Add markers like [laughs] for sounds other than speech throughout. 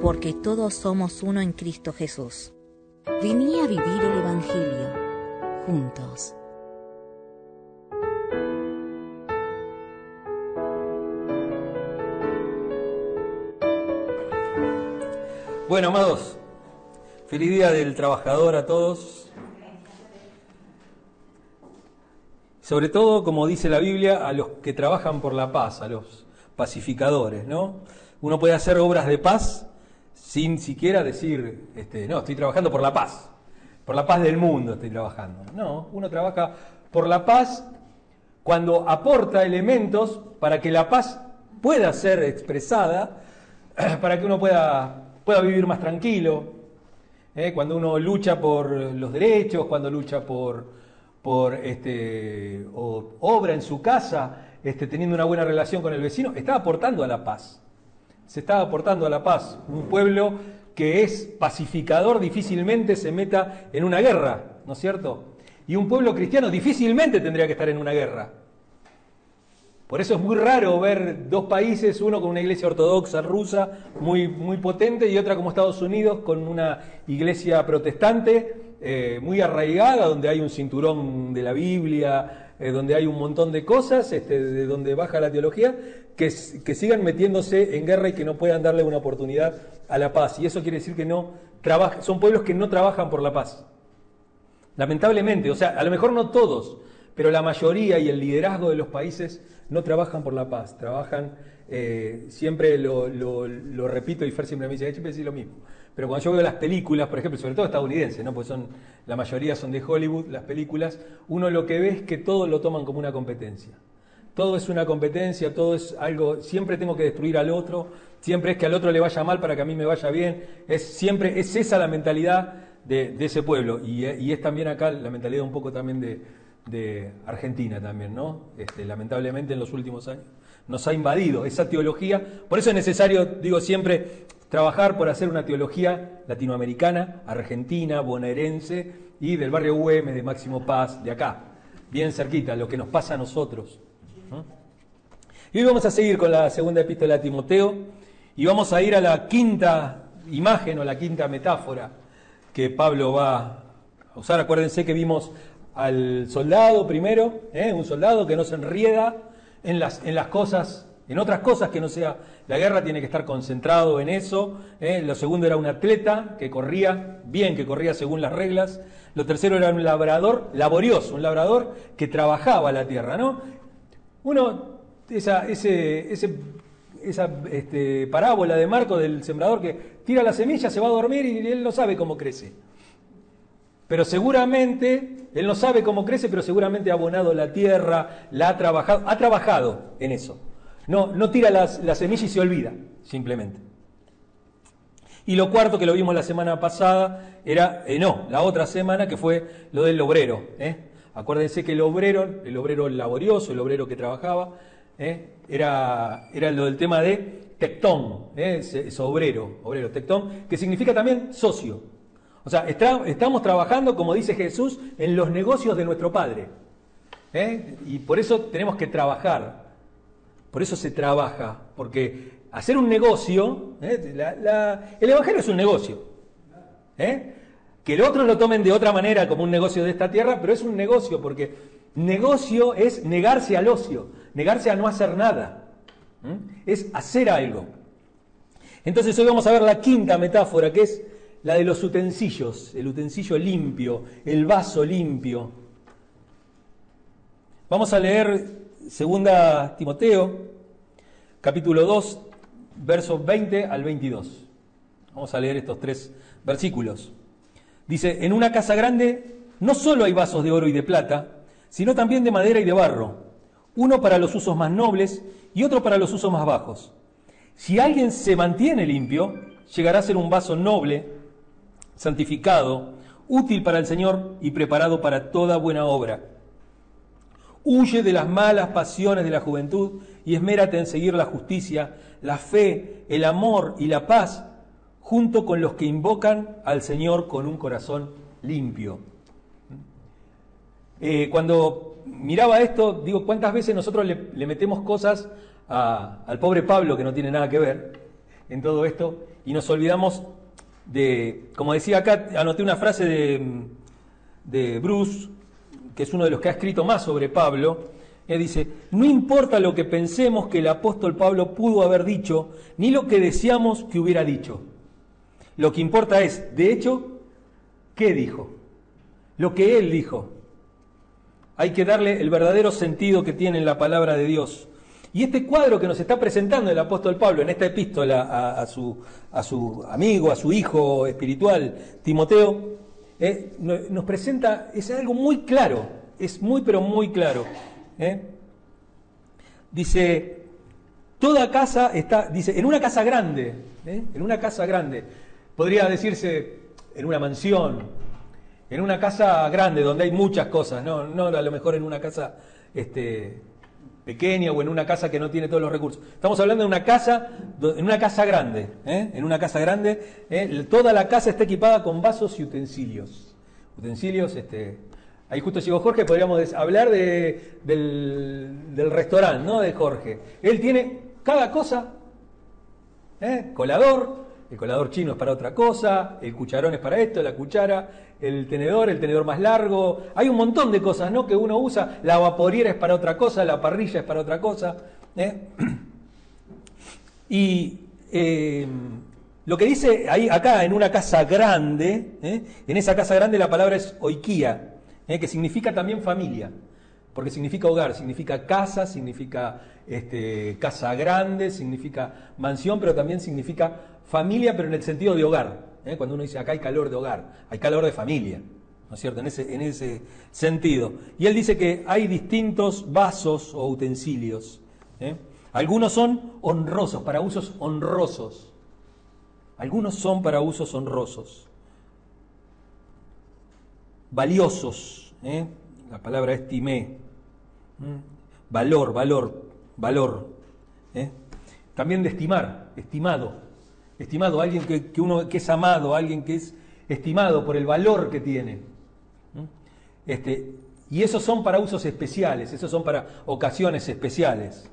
Porque todos somos uno en Cristo Jesús. Vení a vivir el Evangelio juntos. Bueno, amados, feliz día del trabajador a todos. Sobre todo, como dice la Biblia, a los que trabajan por la paz, a los pacificadores, ¿no? Uno puede hacer obras de paz sin siquiera decir, este, no, estoy trabajando por la paz, por la paz del mundo estoy trabajando. No, uno trabaja por la paz cuando aporta elementos para que la paz pueda ser expresada, [clears throat] para que uno pueda pueda vivir más tranquilo, ¿eh? cuando uno lucha por los derechos, cuando lucha por, por este, obra en su casa, este, teniendo una buena relación con el vecino, está aportando a la paz. Se está aportando a la paz. Un pueblo que es pacificador difícilmente se meta en una guerra, ¿no es cierto? Y un pueblo cristiano difícilmente tendría que estar en una guerra. Por eso es muy raro ver dos países, uno con una iglesia ortodoxa rusa muy, muy potente y otra como Estados Unidos con una iglesia protestante eh, muy arraigada, donde hay un cinturón de la Biblia, eh, donde hay un montón de cosas, este, de donde baja la teología, que, que sigan metiéndose en guerra y que no puedan darle una oportunidad a la paz. Y eso quiere decir que no trabajan, son pueblos que no trabajan por la paz. Lamentablemente, o sea, a lo mejor no todos, pero la mayoría y el liderazgo de los países no trabajan por la paz, trabajan, eh, siempre lo, repito y Fer siempre me dice, siempre decir lo mismo. Pero cuando yo veo las películas, por ejemplo, sobre todo estadounidenses, ¿no? pues son, la mayoría son de Hollywood, las películas, uno lo que ve es que todo lo toman como una competencia. Todo es una competencia, todo es algo, siempre tengo que destruir al otro, siempre es que al otro le vaya mal para que a mí me vaya bien, es siempre, es esa la mentalidad de, ese pueblo, y, es también acá la mentalidad un poco también de, de Argentina también, ¿no? Este, lamentablemente en los últimos años nos ha invadido esa teología. Por eso es necesario, digo siempre, trabajar por hacer una teología latinoamericana, argentina, bonaerense y del barrio UM, de Máximo Paz, de acá, bien cerquita, lo que nos pasa a nosotros. Y hoy vamos a seguir con la segunda epístola de Timoteo y vamos a ir a la quinta imagen o la quinta metáfora que Pablo va a usar. Acuérdense que vimos al soldado primero, ¿eh? un soldado que no se enrieda en las, en las cosas, en otras cosas que no sea la guerra, tiene que estar concentrado en eso. ¿eh? Lo segundo era un atleta que corría bien, que corría según las reglas. Lo tercero era un labrador laborioso, un labrador que trabajaba la tierra, ¿no? Uno, esa, ese, ese, este, parábola de Marco del sembrador que tira la semilla, se va a dormir y él no sabe cómo crece. Pero seguramente, él no sabe cómo crece, pero seguramente ha abonado la tierra, la ha trabajado, ha trabajado en eso. No, tira las, la semilla y se olvida, simplemente. Y lo cuarto que lo vimos la semana pasada era, eh, no, la otra semana que fue lo del obrero. ¿eh? Acuérdense que el obrero, el obrero laborioso, el obrero que trabajaba, ¿eh? era, era lo del tema de tectón, es, obrero, obrero, tectón, que significa también socio. O sea, estamos trabajando, como dice Jesús, en los negocios de nuestro Padre. ¿eh? Y por eso tenemos que trabajar. Por eso se trabaja. Porque hacer un negocio, ¿eh? el Evangelio es un negocio. ¿eh? Que los otros lo tomen de otra manera como un negocio de esta tierra, pero es un negocio porque negocio es negarse al ocio, negarse a no hacer nada. Es hacer algo. Entonces hoy vamos a ver la quinta metáfora, que es la de los utensilios, el utensilio limpio, el vaso limpio. Vamos a leer segunda Timoteo, capítulo 2, versos 20 al 22. Vamos a leer estos tres versículos. Dice, en una casa grande no solo hay vasos de oro y de plata, sino también de madera y de barro, uno para los usos más nobles y otro para los usos más bajos. Si alguien se mantiene limpio, llegará a ser un vaso noble, santificado, útil para el Señor y preparado para toda buena obra. Huye de las malas pasiones de la juventud y esmérate en seguir la justicia, la fe, el amor y la paz, junto con los que invocan al Señor con un corazón limpio. Eh, cuando miraba esto, digo, ¿cuántas veces nosotros le, metemos cosas al pobre Pablo que no tiene nada que ver en todo esto y nos olvidamos de, como decía acá, anoté una frase de, de Bruce, que es uno de los que ha escrito más sobre Pablo, él dice, no importa lo que pensemos que el apóstol Pablo pudo haber dicho, ni lo que deseamos que hubiera dicho. Lo que importa es, de hecho, qué dijo, lo que él dijo. Hay que darle el verdadero sentido que tiene la palabra de Dios. Y este cuadro que nos está presentando el apóstol Pablo en esta epístola a su, amigo, a su hijo espiritual, Timoteo, eh, nos presenta, es algo muy claro, es muy pero muy claro. Eh. Dice, toda casa está, dice, en una casa grande, eh, en una casa grande, podría decirse en una mansión, en una casa grande donde hay muchas cosas, no, no a lo mejor en una casa este, pequeña o en una casa que no tiene todos los recursos. Estamos hablando de una casa, en una casa grande, ¿eh? en una casa grande, ¿eh? toda la casa está equipada con vasos y utensilios. Utensilios, este, ahí justo llegó Jorge, podríamos hablar de, del, restaurante, ¿no? De Jorge. Él tiene cada cosa, ¿eh? colador, el colador chino es para otra cosa, el cucharón es para esto, la cuchara, el tenedor, el tenedor más largo. Hay un montón de cosas ¿no? que uno usa. La vaporiera es para otra cosa, la parrilla es para otra cosa. ¿eh? Y eh, lo que dice ahí, acá en una casa grande, ¿eh? en esa casa grande la palabra es oikía, que significa también familia porque significa hogar, significa casa, significa este, casa grande, significa mansión, pero también significa familia, pero en el sentido de hogar. ¿Eh? Cuando uno dice acá hay calor de hogar, hay calor de familia, ¿no es cierto? En ese, en ese sentido. Y él dice que hay distintos vasos o utensilios. ¿eh? Algunos son honrosos, para usos honrosos. Algunos son para usos honrosos. Valiosos. ¿eh? La palabra estimé. Valor, valor, valor. También de estimar, estimado estimado, alguien que, uno que es amado, alguien que es estimado por el valor que tiene. Este, y esos son para usos especiales, esos son para ocasiones especiales.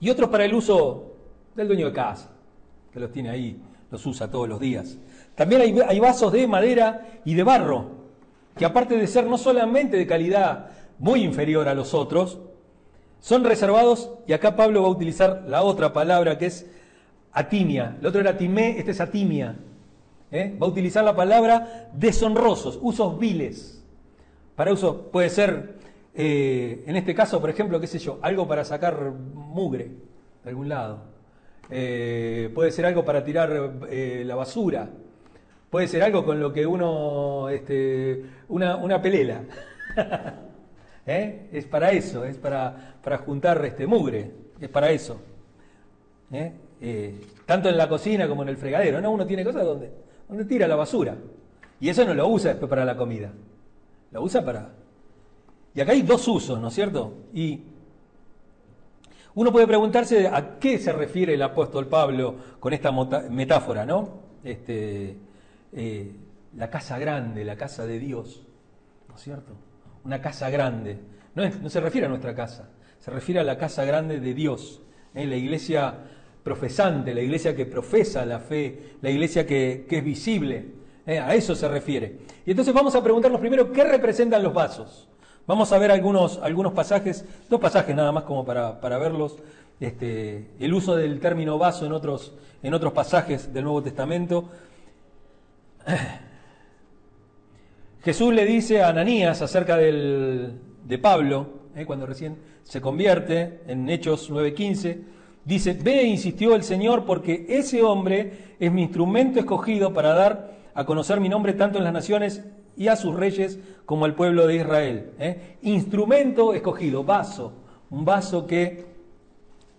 Y otros para el uso del dueño de casa, que los tiene ahí, los usa todos los días. También hay, hay vasos de madera y de barro, que aparte de ser no solamente de calidad muy inferior a los otros, son reservados, y acá Pablo va a utilizar la otra palabra que es atimia. El otro era timé, este es atimia. ¿eh? Va a utilizar la palabra deshonrosos, usos viles. Para uso puede ser, eh, en este caso, por ejemplo, qué sé yo, algo para sacar mugre de algún lado. Eh, puede ser algo para tirar la basura. Puede ser algo con lo que uno, este, una, una pelela. [laughs] Es para eso, es para, para juntar este mugre, es para eso. Eh, tanto en la cocina como en el fregadero, ¿no? Uno tiene cosas donde, tira la basura. Y eso no lo usa después para la comida. Lo usa para... Y acá hay dos usos, ¿no es cierto? Y uno puede preguntarse a qué se refiere el apóstol Pablo con esta metáfora, ¿no? Este, eh, la casa grande, la casa de Dios, ¿no es cierto? Una casa grande. No, no se refiere a nuestra casa, se refiere a la casa grande de Dios. ¿eh? La iglesia profesante, la iglesia que profesa la fe, la iglesia que, es visible. ¿eh? A eso se refiere. Y entonces vamos a preguntarnos primero qué representan los vasos. Vamos a ver algunos, algunos pasajes, dos pasajes nada más como para, para verlos. Este, el uso del término vaso en otros, en otros pasajes del Nuevo Testamento. [clears throat] Jesús le dice a Ananías acerca del, de Pablo, ¿eh? cuando recién se convierte, en Hechos 9:15, Dice, ve, insistió el Señor, porque ese hombre es mi instrumento escogido para dar a conocer mi nombre tanto en las naciones y a sus reyes como al pueblo de Israel. ¿eh? Instrumento escogido, vaso, un vaso que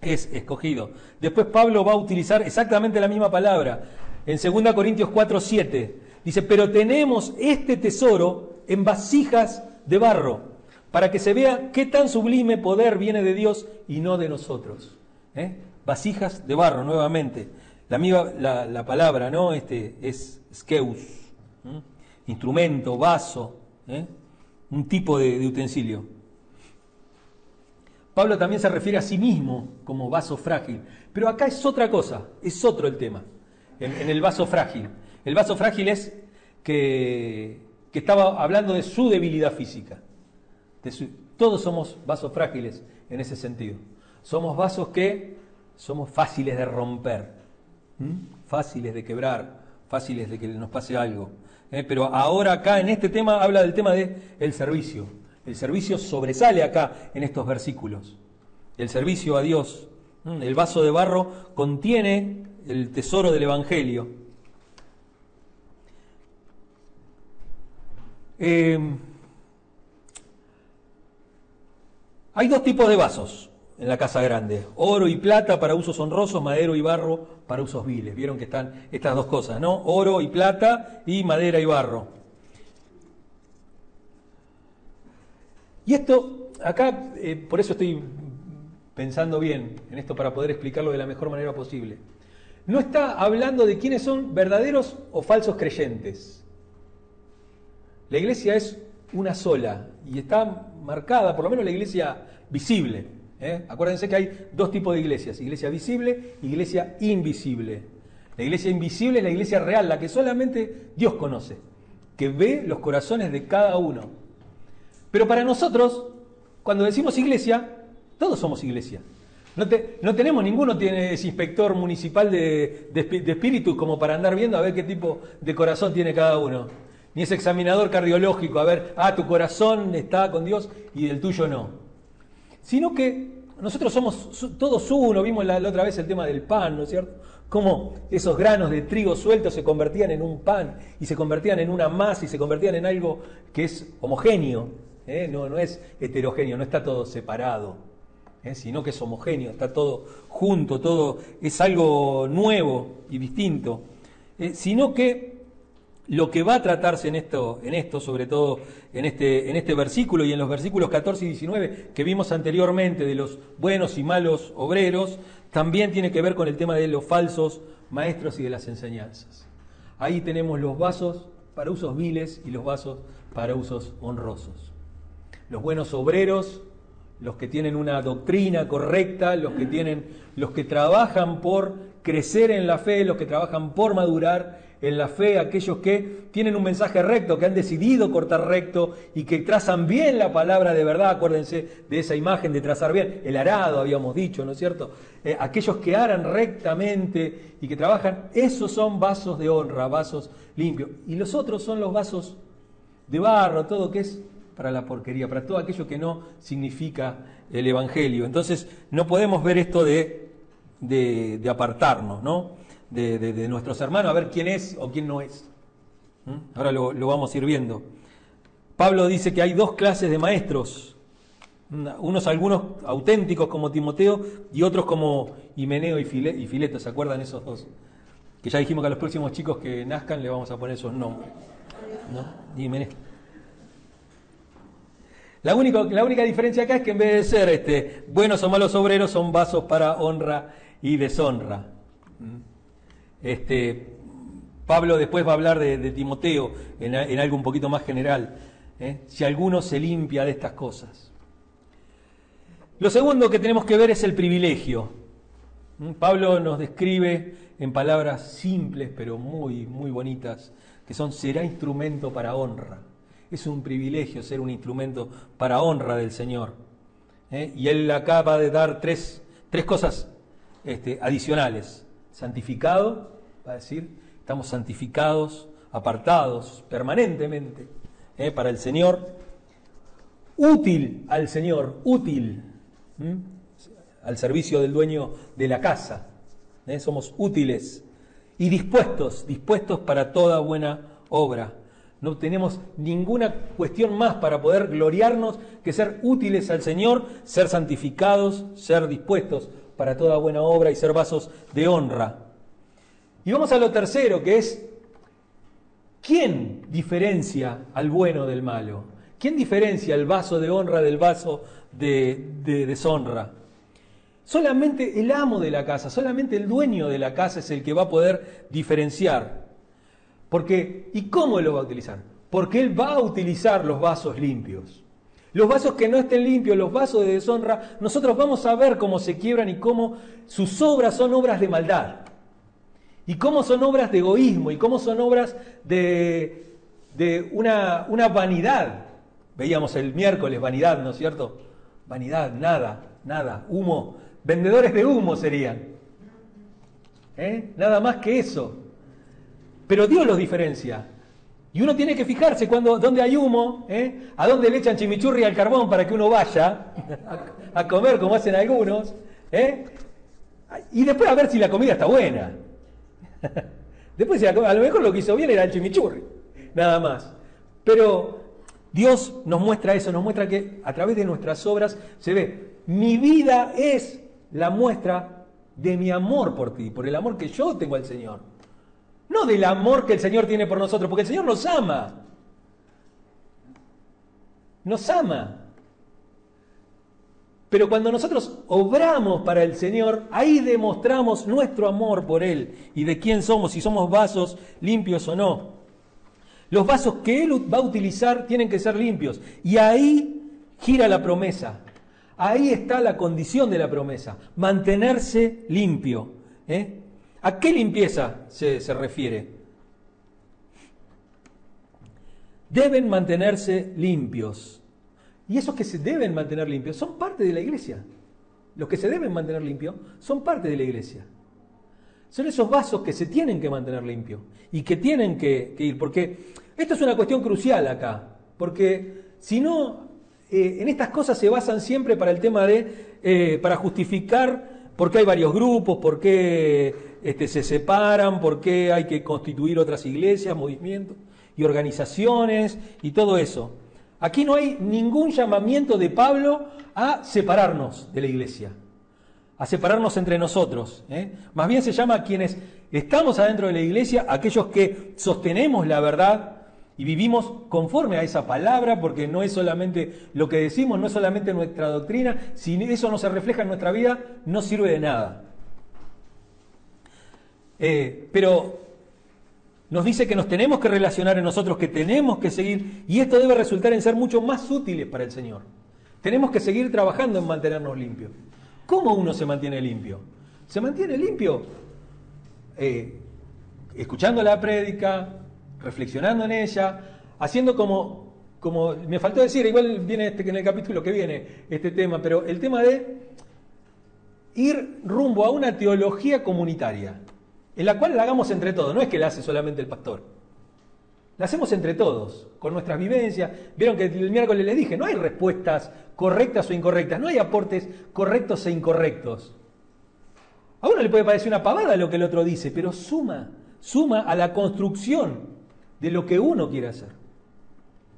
es escogido. Después Pablo va a utilizar exactamente la misma palabra en 2 Corintios 4, 7. Dice, pero tenemos este tesoro en vasijas de barro, para que se vea qué tan sublime poder viene de Dios y no de nosotros. ¿Eh? Vasijas de barro, nuevamente. La, misma, la, palabra, ¿no? Este es skeus, instrumento, vaso, ¿eh? un tipo de utensilio. Pablo también se refiere a sí mismo como vaso frágil. Pero acá es otra cosa, es otro el tema, en, el vaso frágil. El vaso frágil es que, estaba hablando de su debilidad física. todos somos vasos frágiles en ese sentido. Somos vasos que somos fáciles de romper, fáciles de quebrar, fáciles de que nos pase algo. ¿eh? Pero ahora acá en este tema habla del tema del el servicio el servicio sobresale acá en estos versículos. El servicio a Dios. El vaso de barro contiene el tesoro del Evangelio. Em, hay dos tipos de vasos en la casa grande, oro y plata para usos honrosos, madero y barro para usos viles. Vieron que están estas dos cosas, ¿no? Oro y plata y madera y barro. Y esto, acá, eh, por eso estoy pensando bien en esto para poder explicarlo de la mejor manera posible. No está hablando de quiénes son verdaderos o falsos creyentes. La iglesia es una sola y está marcada, por lo menos la iglesia visible. ¿Eh? Acuérdense que hay dos tipos de iglesias, iglesia visible y iglesia invisible. La iglesia invisible es la iglesia real, la que solamente Dios conoce, que ve los corazones de cada uno. Pero para nosotros, cuando decimos iglesia, todos somos iglesia. No, tenemos, ninguno tiene ese inspector municipal de, de, espíritu como para andar viendo a ver qué tipo de corazón tiene cada uno. Ni ese examinador cardiológico, a ver, ah, tu corazón está con Dios y el tuyo no. Sino que nosotros somos todos uno, vimos la, otra vez el tema del pan, ¿no es cierto? Cómo esos granos de trigo sueltos se convertían en un pan y se convertían en una masa y se convertían en algo que es homogéneo. ¿eh? no, no es heterogéneo, no está todo separado, ¿eh? sino que es homogéneo, está todo junto, todo es algo nuevo y distinto, ¿eh? sino que lo que va a tratarse en esto, en esto sobre todo en este, en este versículo y en los versículos 14 y 19 que vimos anteriormente de los buenos y malos obreros, también tiene que ver con el tema de los falsos maestros y de las enseñanzas. Ahí tenemos los vasos para usos viles y los vasos para usos honrosos los buenos obreros, los que tienen una doctrina correcta, los que tienen, los que trabajan por crecer en la fe, los que trabajan por madurar en la fe, aquellos que tienen un mensaje recto, que han decidido cortar recto y que trazan bien la palabra de verdad, acuérdense de esa imagen de trazar bien, el arado habíamos dicho, ¿no es cierto? Eh, aquellos que aran rectamente y que trabajan, esos son vasos de honra, vasos limpios. Y los otros son los vasos de barro, todo que es para la porquería, para todo aquello que no significa el Evangelio. Entonces no podemos ver esto de, de, apartarnos, ¿no? De, nuestros hermanos, a ver quién es o quién no es. ¿Mm? Ahora lo, vamos a ir viendo. Pablo dice que hay dos clases de maestros, unos algunos auténticos como Timoteo y otros como Himeneo y, Fileto, ¿se acuerdan esos dos? Que ya dijimos que a los próximos chicos que nazcan le vamos a poner esos nombres. ¿no? La, la única diferencia acá es que en vez de ser este, buenos o malos obreros, son vasos para honra y deshonra. ¿Mm? Este, Pablo después va a hablar de, Timoteo en, algo un poquito más general. ¿eh? Si alguno se limpia de estas cosas. Lo segundo que tenemos que ver es el privilegio. ¿Mm? Pablo nos describe en palabras simples pero muy, muy bonitas, que son será instrumento para honra. Es un privilegio ser un instrumento para honra del Señor. ¿eh? Y Él acaba de dar tres, tres cosas este, adicionales. Santificado, va a decir, estamos santificados, apartados permanentemente ¿eh? para el Señor. Útil al Señor, útil al servicio del dueño de la casa. ¿eh? Somos útiles y dispuestos, dispuestos para toda buena obra. No tenemos ninguna cuestión más para poder gloriarnos que ser útiles al Señor, ser santificados, ser dispuestos para toda buena obra y ser vasos de honra. Y vamos a lo tercero, que es, ¿quién diferencia al bueno del malo? ¿Quién diferencia el vaso de honra del vaso de, de deshonra? Solamente el amo de la casa, solamente el dueño de la casa es el que va a poder diferenciar. Porque, ¿y cómo lo va a utilizar? Porque él va a utilizar los vasos limpios. Los vasos que no estén limpios, los vasos de deshonra, nosotros vamos a ver cómo se quiebran y cómo sus obras son obras de maldad. Y cómo son obras de egoísmo y cómo son obras de, una vanidad. Veíamos el miércoles vanidad, ¿no es cierto? Vanidad, nada, nada, humo. Vendedores de humo serían. ¿Eh? Nada más que eso. Pero Dios los diferencia. Y uno tiene que fijarse cuando, dónde hay humo, ¿eh? a dónde le echan chimichurri al carbón para que uno vaya [laughs] a, comer como hacen algunos. ¿eh? Y después a ver si la comida está buena. [laughs] después a lo mejor lo que hizo bien era el chimichurri, nada más. Pero Dios nos muestra eso, nos muestra que a través de nuestras obras se ve, mi vida es la muestra de mi amor por ti, por el amor que yo tengo al Señor. No del amor que el Señor tiene por nosotros, porque el Señor nos ama. Nos ama. Pero cuando nosotros obramos para el Señor, ahí demostramos nuestro amor por Él y de quién somos, si somos vasos limpios o no. Los vasos que Él va a utilizar tienen que ser limpios. Y ahí gira la promesa. Ahí está la condición de la promesa, mantenerse limpio. ¿eh? ¿A qué limpieza se, se refiere? Deben mantenerse limpios. Y esos que se deben mantener limpios son parte de la iglesia. Los que se deben mantener limpios son parte de la iglesia. Son esos vasos que se tienen que mantener limpios y que tienen que, ir. Porque esto es una cuestión crucial acá. Porque si no, eh, en estas cosas se basan siempre para el tema de, eh, para justificar por qué hay varios grupos, por qué este, se separan, por qué hay que constituir otras iglesias, movimientos y organizaciones y todo eso. Aquí no hay ningún llamamiento de Pablo a separarnos de la iglesia, a separarnos entre nosotros. ¿eh? Más bien se llama a quienes estamos adentro de la iglesia, aquellos que sostenemos la verdad y vivimos conforme a esa palabra, porque no es solamente lo que decimos, no es solamente nuestra doctrina, si eso no se refleja en nuestra vida, no sirve de nada. Eh, pero nos dice que nos tenemos que relacionar en nosotros, que tenemos que seguir, y esto debe resultar en ser mucho más útiles para el Señor. Tenemos que seguir trabajando en mantenernos limpios. ¿Cómo uno se mantiene limpio? Se mantiene limpio eh, escuchando la prédica, reflexionando en ella, haciendo como, como me faltó decir, igual viene este, en el capítulo que viene este tema, pero el tema de ir rumbo a una teología comunitaria, en la cual la hagamos entre todos, no es que la hace solamente el pastor. La hacemos entre todos, con nuestras vivencias. Vieron que el miércoles les dije, no hay respuestas correctas o incorrectas, no hay aportes correctos e incorrectos. A uno le puede parecer una pavada lo que el otro dice, pero suma, suma a la construcción de lo que uno quiere hacer.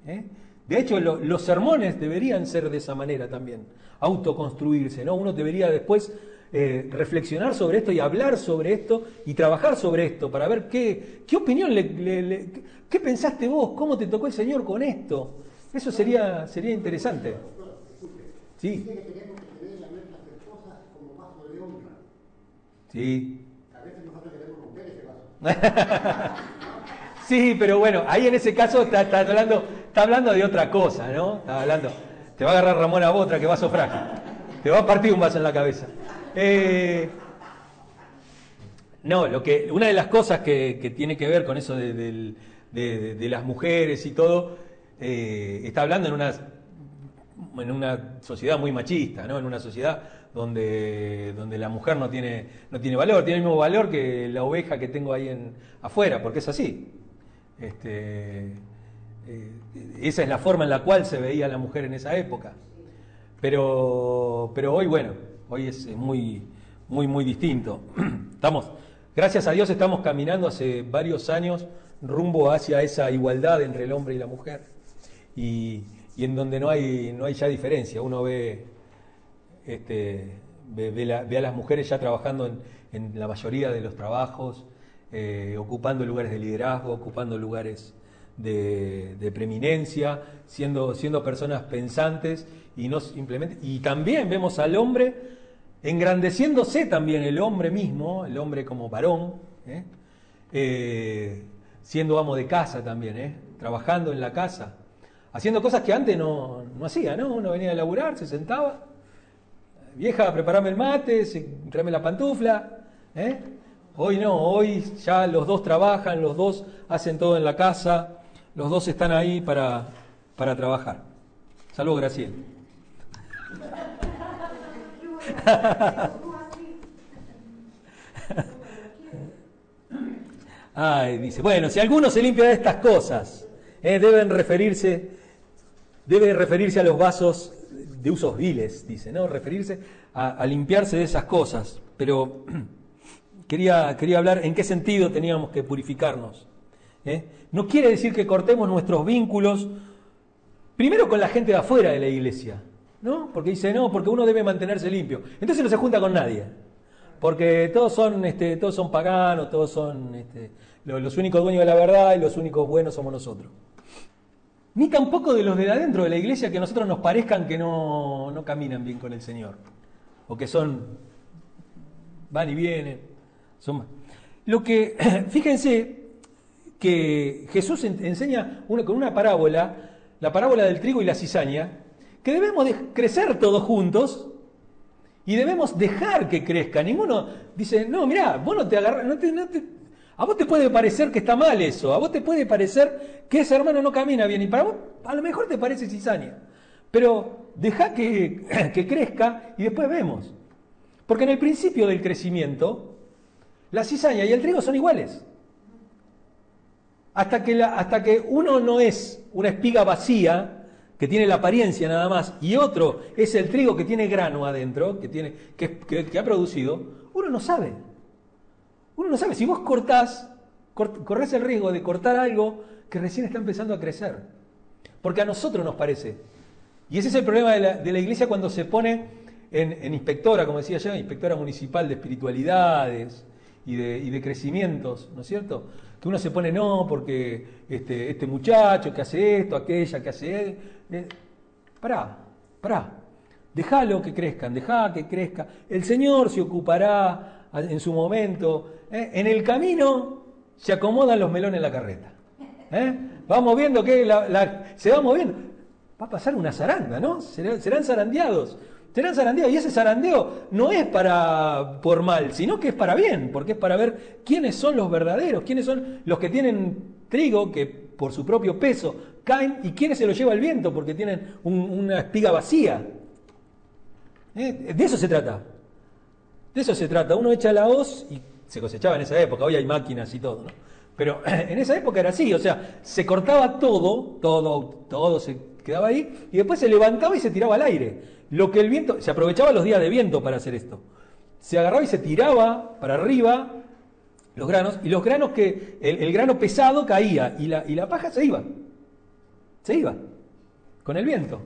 ¿eh? De hecho, los sermones deberían ser de esa manera también, autoconstruirse, ¿no? Uno debería después eh, reflexionar sobre esto y hablar sobre esto y trabajar sobre esto para ver qué, qué opinión, le, qué pensaste vos, cómo te tocó el Señor con esto. Eso sería, sería interesante. Sí. Sí. A veces nosotros queremos romper ese vaso. [laughs] Sí, pero bueno, ahí en ese caso está, hablando, está hablando de otra cosa, ¿no? Está hablando, te va a agarrar Ramón a otra que vaso frágil. Te va a partir un vaso en la cabeza. Eh, no, lo que, una de las cosas que, tiene que ver con eso de, las mujeres y todo, eh, está hablando en una, en una sociedad muy machista, ¿no? En una sociedad donde, donde la mujer no tiene, no tiene valor, tiene el mismo valor que la oveja que tengo ahí en, afuera, porque es así. Este, eh, esa es la forma en la cual se veía la mujer en esa época. Pero, pero hoy, bueno, hoy es muy, muy, muy distinto. [clears throat] Estamos, gracias a Dios, estamos caminando hace varios años rumbo hacia esa igualdad entre el hombre y la mujer. Y, en donde no hay, no hay ya diferencia. Uno ve, este, ve, a las mujeres ya trabajando en, la mayoría de los trabajos, eh, ocupando lugares de liderazgo, ocupando lugares de, preeminencia, siendo, siendo personas pensantes y no simplemente. Y también vemos al hombre engrandeciéndose también el hombre mismo, el hombre como varón, ¿eh? Eh, siendo amo de casa también, ¿eh? trabajando en la casa, haciendo cosas que antes no, no hacía, ¿no? Uno venía a laburar, se sentaba, vieja, preparame el mate, tráeme la pantufla, Hoy no, hoy ya los dos trabajan, los dos hacen todo en la casa, los dos están ahí para, para trabajar. Saludos, Graciela. [laughs] Ay, dice, bueno, si alguno se limpia de estas cosas, eh, deben referirse, debe referirse a los vasos de usos viles, dice, ¿no? Referirse a, limpiarse de esas cosas. Pero [clears throat] quería, quería hablar en qué sentido teníamos que purificarnos. ¿eh? No quiere decir que cortemos nuestros vínculos, primero con la gente de afuera de la iglesia, ¿no? Porque dice, no, porque uno debe mantenerse limpio. Entonces no se junta con nadie. Porque todos son, este, todos son paganos, todos son este, los, únicos dueños de la verdad y los únicos buenos somos nosotros. Ni tampoco de los de adentro de la iglesia que a nosotros nos parezcan que no, no caminan bien con el Señor. O que son, van y vienen. Lo que, [clears throat] fíjense que Jesús enseña con una parábola, la parábola del trigo y la cizaña, que debemos de crecer todos juntos y debemos dejar que crezca. Ninguno dice, no, mira, vos no te agarras, a vos te puede parecer que está mal eso, a vos te puede parecer que ese hermano no camina bien y para vos a lo mejor te parece cizaña. Pero deja que, [clears throat] que crezca y después vemos. Porque en el principio del crecimiento, la cizaña y el trigo son iguales. Hasta que, la, hasta que uno no es una espiga vacía, que tiene la apariencia nada más, y otro es el trigo que tiene grano adentro, que, tiene, que, ha producido, uno no sabe. Uno no sabe. Si vos cortás, corres el riesgo de cortar algo que recién está empezando a crecer. Porque a nosotros nos parece. Y ese es el problema de la, iglesia cuando se pone en, inspectora, como decía yo, inspectora municipal de espiritualidades y de, y de crecimientos, ¿no es cierto? que uno se pone no, porque este, este muchacho que hace esto, aquella que hace... Eh, pará, pará, déjalo que crezcan, dejá que crezca. El Señor se ocupará en su momento. ¿eh? En el camino se acomodan los melones en la carreta. ¿eh? Vamos viendo que se va moviendo. Va a pasar una zaranda, ¿no? serán zarandeados serán zarandeados. Y ese zarandeo no es para por mal, sino que es para bien, porque es para ver quiénes son los verdaderos, quiénes son los que tienen trigo que por su propio peso caen y quiénes se lo lleva el viento porque tienen una espiga vacía. ¿Eh? De eso se trata. De eso se trata. Uno echa la hoz y se cosechaba en esa época, hoy hay máquinas y todo, ¿no? Pero [clears throat] en esa época era así, o sea, se cortaba todo, todo, todo se quedaba ahí y después se levantaba y se tiraba al aire. Lo que el viento, se aprovechaba los días de viento para hacer esto. Se agarraba y se tiraba para arriba los granos, y los granos que, el, grano pesado caía y la, y la paja se iba. Se iba con el viento.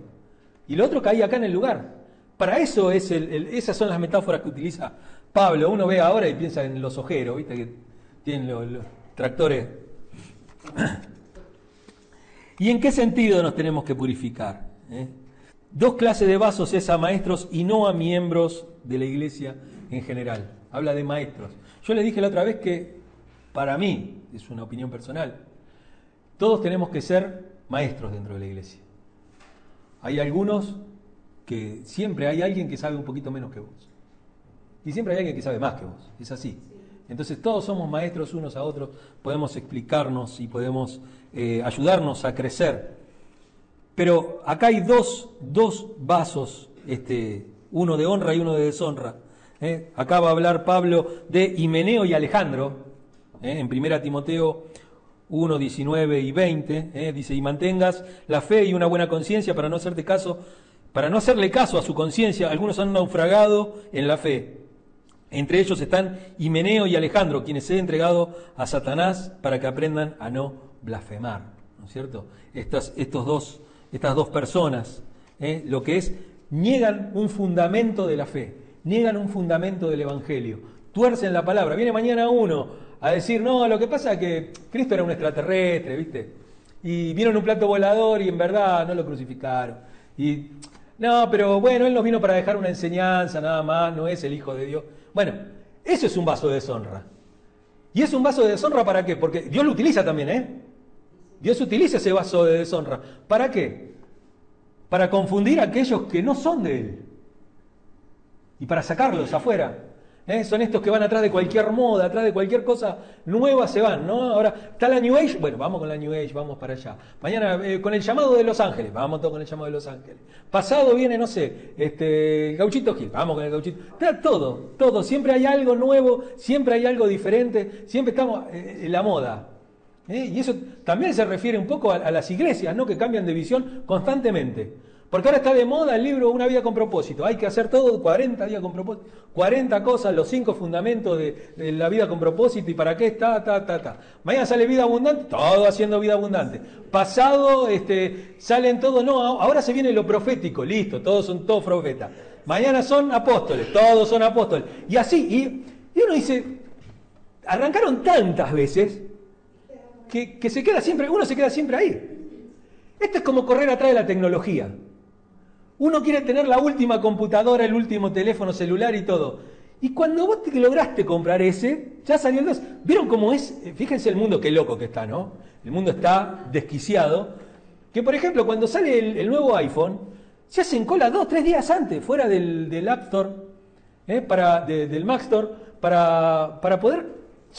Y lo otro caía acá en el lugar. Para eso es el, esas son las metáforas que utiliza Pablo. Uno ve ahora y piensa en los ojeros, ¿viste? Que tienen los, tractores. ¿Y en qué sentido nos tenemos que purificar? ¿Eh? Dos clases de vasos es a maestros y no a miembros de la iglesia en general. Habla de maestros. Yo le dije la otra vez que para mí, es una opinión personal, todos tenemos que ser maestros dentro de la iglesia. Hay algunos que siempre hay alguien que sabe un poquito menos que vos. Y siempre hay alguien que sabe más que vos. Es así. Entonces todos somos maestros unos a otros, podemos explicarnos y podemos eh, ayudarnos a crecer pero acá hay dos, vasos, este, uno de honra y uno de deshonra. ¿eh? Acá va a hablar Pablo de Himeneo y Alejandro, ¿eh? en 1 Timoteo 1, 19 y 20, ¿eh? dice, y mantengas la fe y una buena conciencia para no hacerte caso, para no hacerle caso a su conciencia, algunos han naufragado en la fe. Entre ellos están Himeneo y Alejandro, quienes he entregado a Satanás para que aprendan a no blasfemar. ¿No es cierto? estos dos estas dos personas, ¿eh? lo que es, niegan un fundamento de la fe, niegan un fundamento del Evangelio, tuercen la palabra. Viene mañana uno a decir, no, lo que pasa es que Cristo era un extraterrestre, ¿viste? Y vieron un plato volador y en verdad no lo crucificaron. Y, no, pero bueno, Él nos vino para dejar una enseñanza, nada más, no es el Hijo de Dios. Bueno, eso es un vaso de deshonra. ¿Y es un vaso de deshonra para qué? Porque Dios lo utiliza también, ¿eh? Dios utiliza ese vaso de deshonra. ¿Para qué? Para confundir a aquellos que no son de Él. Y para sacarlos afuera. ¿Eh? Son estos que van atrás de cualquier moda, atrás de cualquier cosa nueva se van, ¿no? Ahora, ¿está la New Age? Bueno, vamos con la New Age, vamos para allá. Mañana, eh, con el llamado de Los Ángeles, vamos todo con el llamado de Los Ángeles. Pasado viene, no sé, este, el Gauchito Gil, vamos con el Gauchito. Está todo, todo, siempre hay algo nuevo, siempre hay algo diferente, siempre estamos eh, en la moda. Y eso también se refiere un poco a, a las iglesias, ¿no? Que cambian de visión constantemente. Porque ahora está de moda el libro Una vida con propósito. Hay que hacer todo 40 días con propósito. 40 cosas, los cinco fundamentos de, la vida con propósito y para qué está, ta, ta, ta. Mañana sale vida abundante, todo haciendo vida abundante. Pasado este, salen todos, no, ahora se viene lo profético, listo, todos son todos profetas. Mañana son apóstoles, todos son apóstoles. Y así, y, uno dice, arrancaron tantas veces que, que se queda siempre, uno se queda siempre ahí. Esto es como correr atrás de la tecnología. Uno quiere tener la última computadora, el último teléfono celular y todo. Y cuando vos te lograste comprar ese, ya salió el 2. ¿Vieron cómo es? Fíjense el mundo, qué loco que está, ¿no? El mundo está desquiciado. Que por ejemplo, cuando sale el, nuevo iPhone, se hacen cola dos, tres días antes, fuera del, App Store, ¿eh? para, del Mac Store, para, para, poder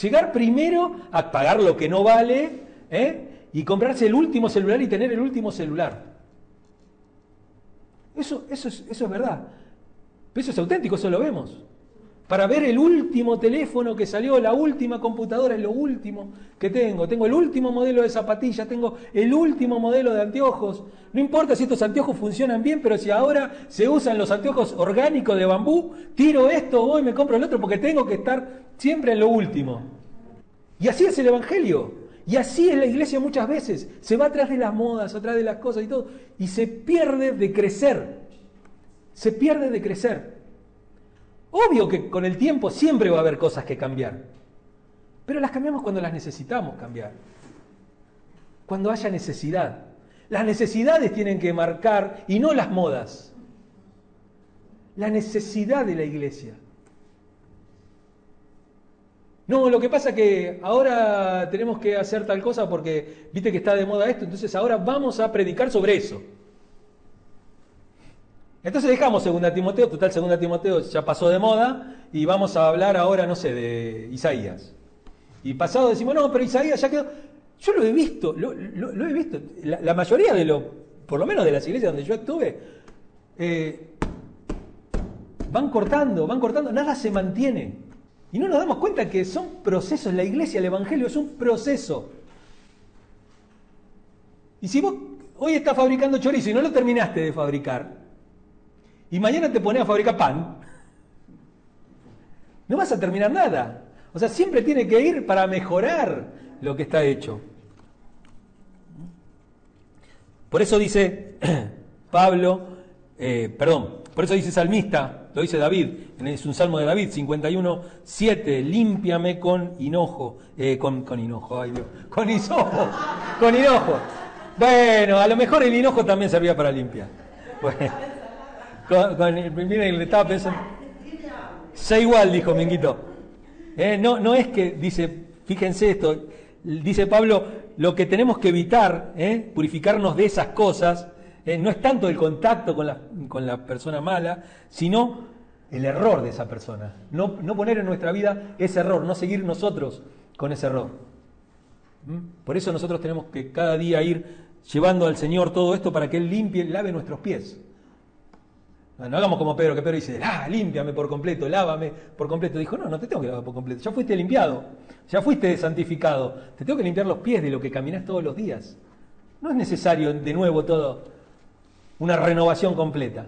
llegar primero a pagar lo que no vale ¿eh? y comprarse el último celular y tener el último celular. Eso, eso, es, eso es verdad. eso es auténtico, eso lo vemos. Para ver el último teléfono que salió, la última computadora es lo último que tengo. Tengo el último modelo de zapatillas, tengo el último modelo de anteojos. No importa si estos anteojos funcionan bien, pero si ahora se usan los anteojos orgánicos de bambú, tiro esto, voy, me compro el otro porque tengo que estar siempre en lo último. Y así es el Evangelio. Y así es la iglesia muchas veces. Se va atrás de las modas, atrás de las cosas y todo. Y se pierde de crecer. Se pierde de crecer. Obvio que con el tiempo siempre va a haber cosas que cambiar. Pero las cambiamos cuando las necesitamos cambiar. Cuando haya necesidad. Las necesidades tienen que marcar y no las modas. La necesidad de la iglesia. No, lo que pasa es que ahora tenemos que hacer tal cosa porque viste que está de moda esto, entonces ahora vamos a predicar sobre eso. Entonces dejamos Segunda Timoteo, total Segunda Timoteo ya pasó de moda y vamos a hablar ahora, no sé, de Isaías. Y pasado decimos, no, pero Isaías ya quedó. Yo lo he visto, lo, he visto. La, mayoría de lo, por lo menos de las iglesias donde yo estuve, eh, van cortando, van cortando, nada se mantiene. Y no nos damos cuenta que son procesos. La iglesia, el evangelio es un proceso. Y si vos hoy estás fabricando chorizo y no lo terminaste de fabricar, y mañana te pones a fabricar pan, no vas a terminar nada. O sea, siempre tiene que ir para mejorar lo que está hecho. Por eso dice [clears throat] Pablo, eh, perdón, por eso dice salmista, lo dice David, es un salmo de David, 51, 7, límpiame con hinojo, eh, con, con hinojo, ay Dios, con hisopo, con hinojo. Bueno, a lo mejor el hinojo también servía para limpiar. Bueno, con, miren, le estaba pensando. Sé igual, dijo Minguito. Eh, no, no es que, dice, fíjense esto, dice Pablo, lo que tenemos que evitar, eh, purificarnos de esas cosas, eh, no es tanto el contacto con la, con la, persona mala, sino el error de esa persona. No, no, poner en nuestra vida ese error, no seguir nosotros con ese error. ¿Mm? Por eso nosotros tenemos que cada día ir llevando al Señor todo esto para que Él limpie, lave nuestros pies. No, hagamos como Pedro, que Pedro dice, ah, límpiame por completo, lávame por completo. Dijo, no, no te tengo que lavar por completo, ya fuiste limpiado, ya fuiste santificado, te tengo que limpiar los pies de lo que caminas todos los días. No es necesario de nuevo todo una renovación completa.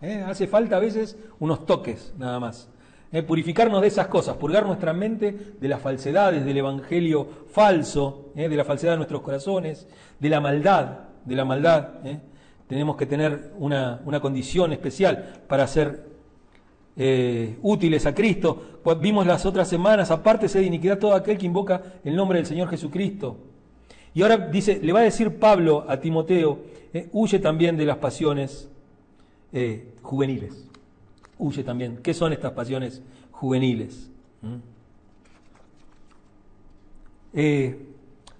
¿Eh? Hace falta a veces unos toques nada más. ¿Eh? Purificarnos de esas cosas, purgar nuestra mente de las falsedades, del evangelio falso, ¿eh? de la falsedad de nuestros corazones, de la maldad, de la maldad. Tenemos que tener una, condición especial para ser útiles a Cristo. Vimos las otras semanas, apártese de iniquidad todo aquel que invoca el nombre del Señor Jesucristo. Y ahora dice, le va a decir Pablo a Timoteo, eh, huye también de las pasiones eh, juveniles. Huye también. ¿Qué son estas pasiones juveniles? ¿Mm?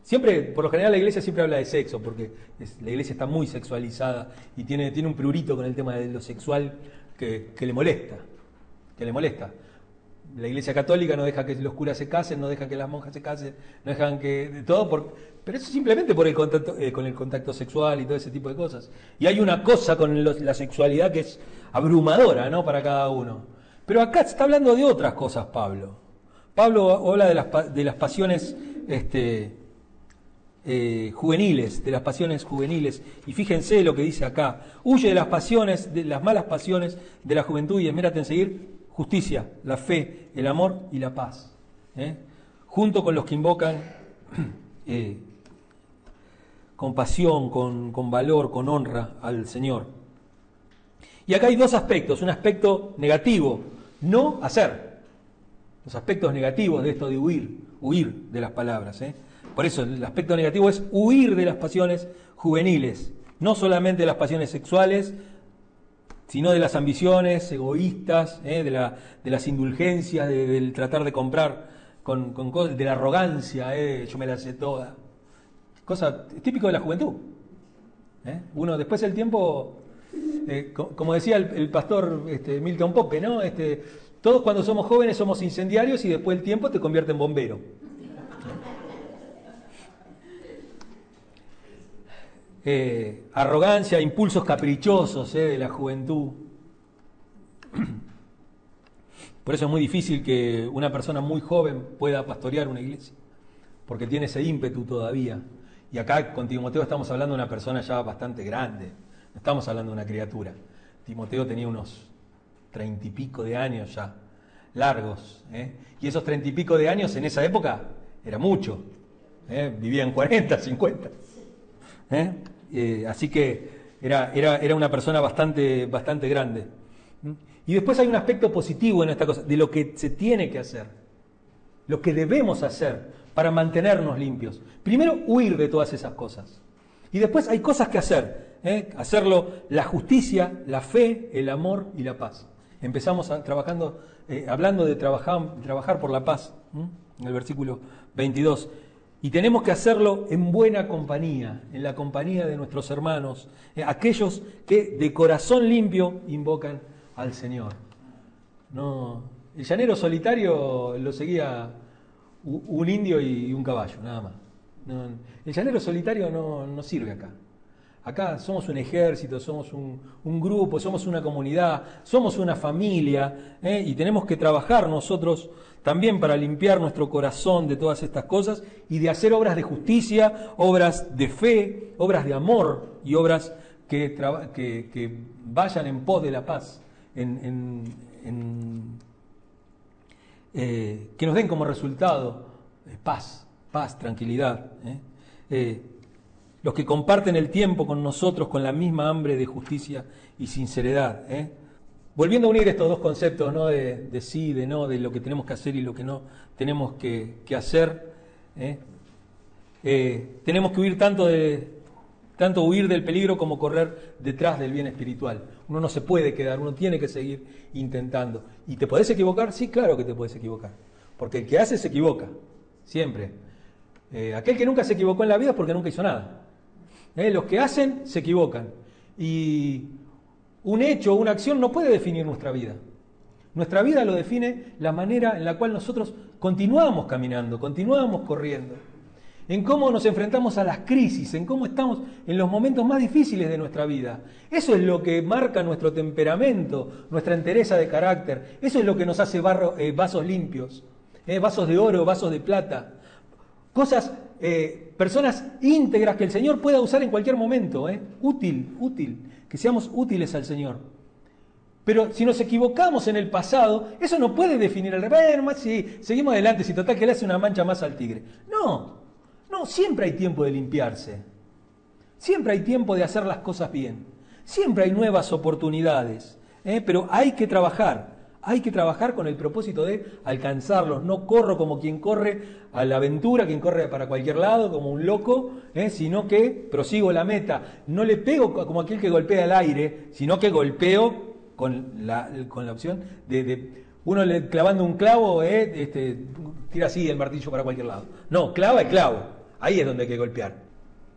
Siempre, por lo general, la iglesia siempre habla de sexo, porque la iglesia está muy sexualizada y tiene, tiene un prurito con el tema de lo sexual que, le molesta, que le molesta. La iglesia católica no deja que los curas se casen, no deja que las monjas se casen, no dejan que de todo, por, pero eso simplemente por el contacto, eh, con el contacto sexual y todo ese tipo de cosas. Y hay una cosa con la sexualidad que es abrumadora, ¿no? Para cada uno. Pero acá está hablando de otras cosas, Pablo. Pablo habla de las, de las pasiones, este, eh, juveniles, de las pasiones juveniles. Y fíjense lo que dice acá. Huye de las pasiones, de las malas pasiones de la juventud y esmérate en seguir justicia, la fe, el amor y la paz. ¿eh? Junto con los que invocan [clears throat] con pasión, con, con valor, con honra al Señor. Y acá hay dos aspectos. Un aspecto negativo, no hacer. Los aspectos negativos de esto de huir, huir de las palabras. ¿eh? Por eso el aspecto negativo es huir de las pasiones juveniles, no solamente de las pasiones sexuales, sino de las ambiciones egoístas, ¿eh? de, las indulgencias, del tratar de comprar con, cosas, de la arrogancia, ¿eh? yo me la sé toda. Cosa típico de la juventud. ¿eh? Uno después del tiempo, como decía el, pastor este, Milton Pope, ¿no? Este, todos cuando somos jóvenes somos incendiarios y después el tiempo te convierte en bombero. Eh, arrogancia, impulsos caprichosos eh, de la juventud. Por eso es muy difícil que una persona muy joven pueda pastorear una iglesia, porque tiene ese ímpetu todavía. Y acá con Timoteo estamos hablando de una persona ya bastante grande, no estamos hablando de una criatura. Timoteo tenía unos treinta y pico de años ya, largos. ¿eh? Y esos treinta y pico de años en esa época era mucho. Vivían 40, 50. ¿Eh? Así que era, era, era, una persona bastante, bastante grande. Y después hay un aspecto positivo en esta cosa, de lo que se tiene que hacer, lo que debemos hacer para mantenernos limpios. Primero, huir de todas esas cosas. Y después hay cosas que hacer. ¿eh? Hacerlo la justicia, la fe, el amor y la paz. Empezamos trabajando, eh, hablando de trabajar, trabajar por la paz, en el versículo 22. Y tenemos que hacerlo en buena compañía, en la compañía de nuestros hermanos, eh, aquellos que de corazón limpio invocan al Señor. No, el llanero solitario lo seguía un indio y un caballo, nada más. el llanero solitario no, no sirve acá. Acá somos un ejército, somos un, grupo, somos una comunidad, somos una familia ¿eh? y tenemos que trabajar nosotros también para limpiar nuestro corazón de todas estas cosas y de hacer obras de justicia, obras de fe, obras de amor y obras que, que, vayan en pos de la paz, en, eh, que nos den como resultado eh, paz, paz, tranquilidad los que comparten el tiempo con nosotros con la misma hambre de justicia y sinceridad. ¿eh? Volviendo a unir estos dos conceptos, ¿no? de, sí, de no, de lo que tenemos que hacer y lo que no tenemos que, hacer, ¿eh? Eh, tenemos que huir tanto de tanto huir del peligro como correr detrás del bien espiritual. Uno no se puede quedar, uno tiene que seguir intentando. ¿Y te podés equivocar? Sí, claro que te puedes equivocar. Porque el que hace se equivoca, siempre. aquel que nunca se equivocó en la vida es porque nunca hizo nada. ¿eh? Los que hacen se equivocan. Y un hecho o una acción no puede definir nuestra vida. Nuestra vida lo define la manera en la cual nosotros continuamos caminando, continuamos corriendo, en cómo nos enfrentamos a las crisis, en cómo estamos en los momentos más difíciles de nuestra vida. Eso es lo que marca nuestro temperamento, nuestra entereza de carácter. Eso es lo que nos hace eh, vasos limpios, ¿eh? vasos de oro, vasos de plata. Cosas eh, personas íntegras que el Señor pueda usar en cualquier momento. Útil, útil, que seamos útiles al Señor. Pero si nos equivocamos en el pasado, eso no puede definir el bueno, si seguimos adelante, si total que le hace una mancha más al tigre. No, no, siempre hay tiempo de limpiarse. Siempre hay tiempo de hacer las cosas bien. Siempre hay nuevas oportunidades. ¿eh? Pero hay que trabajar, Hay que trabajar con el propósito de alcanzarlos. No corro como quien corre a la aventura, quien corre para cualquier lado, como un loco, ¿eh? sino que prosigo la meta. No le pego como aquel que golpea el aire, sino que golpeo con la, con la opción de, uno le, clavando un clavo, ¿eh? este, tira así el martillo para cualquier lado. No, clava el clavo. Ahí es donde hay que golpear.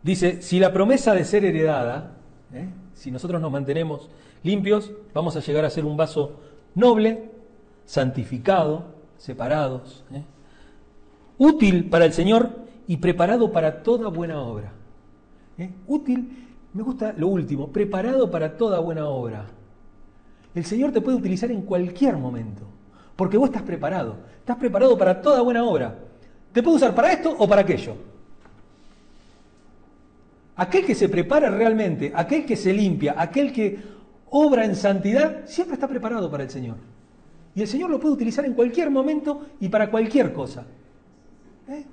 Dice, si la promesa de ser heredada, ¿eh? si nosotros nos mantenemos limpios, vamos a llegar a ser un vaso noble, santificado, separados, ¿eh? útil para el Señor y preparado para toda buena obra. ¿eh? Útil, me gusta lo último, preparado para toda buena obra. El Señor te puede utilizar en cualquier momento, porque vos estás preparado, estás preparado para toda buena obra. Te puede usar para esto o para aquello. Aquel que se prepara realmente, aquel que se limpia, aquel que obra en santidad, siempre está preparado para el Señor. Y el Señor lo puede utilizar en cualquier momento y para cualquier cosa. ¿Eh?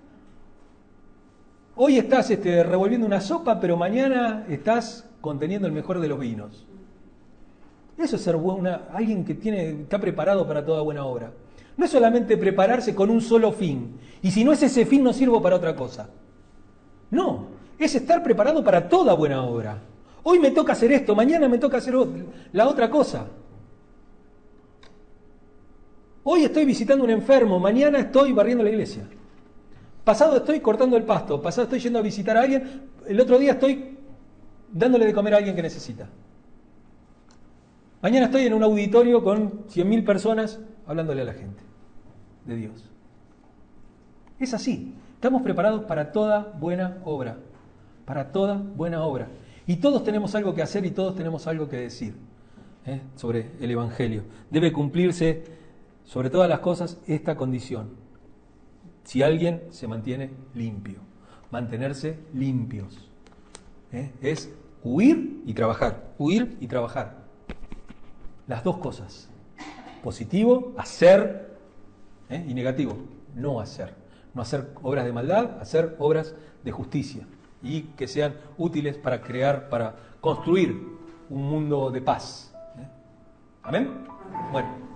Hoy estás este, revolviendo una sopa, pero mañana estás conteniendo el mejor de los vinos. Eso es ser alguien que tiene, está preparado para toda buena obra. No es solamente prepararse con un solo fin. Y si no es ese fin, no sirvo para otra cosa. No, es estar preparado para toda buena obra. Hoy me toca hacer esto, mañana me toca hacer la otra cosa. Hoy estoy visitando un enfermo, mañana estoy barriendo la iglesia. Pasado estoy cortando el pasto, pasado estoy yendo a visitar a alguien, el otro día estoy dándole de comer a alguien que necesita. Mañana estoy en un auditorio con 100.000 personas hablándole a la gente de Dios. Es así, estamos preparados para toda buena obra, para toda buena obra. Y todos tenemos algo que hacer y todos tenemos algo que decir ¿eh? sobre el Evangelio. Debe cumplirse sobre todas las cosas esta condición. Si alguien se mantiene limpio, mantenerse limpios. ¿eh? Es huir y trabajar, huir y trabajar. Las dos cosas. Positivo, hacer, ¿eh? y negativo, no hacer. No hacer obras de maldad, hacer obras de justicia y que sean útiles para crear, para construir un mundo de paz. ¿eh? Amén. Bueno.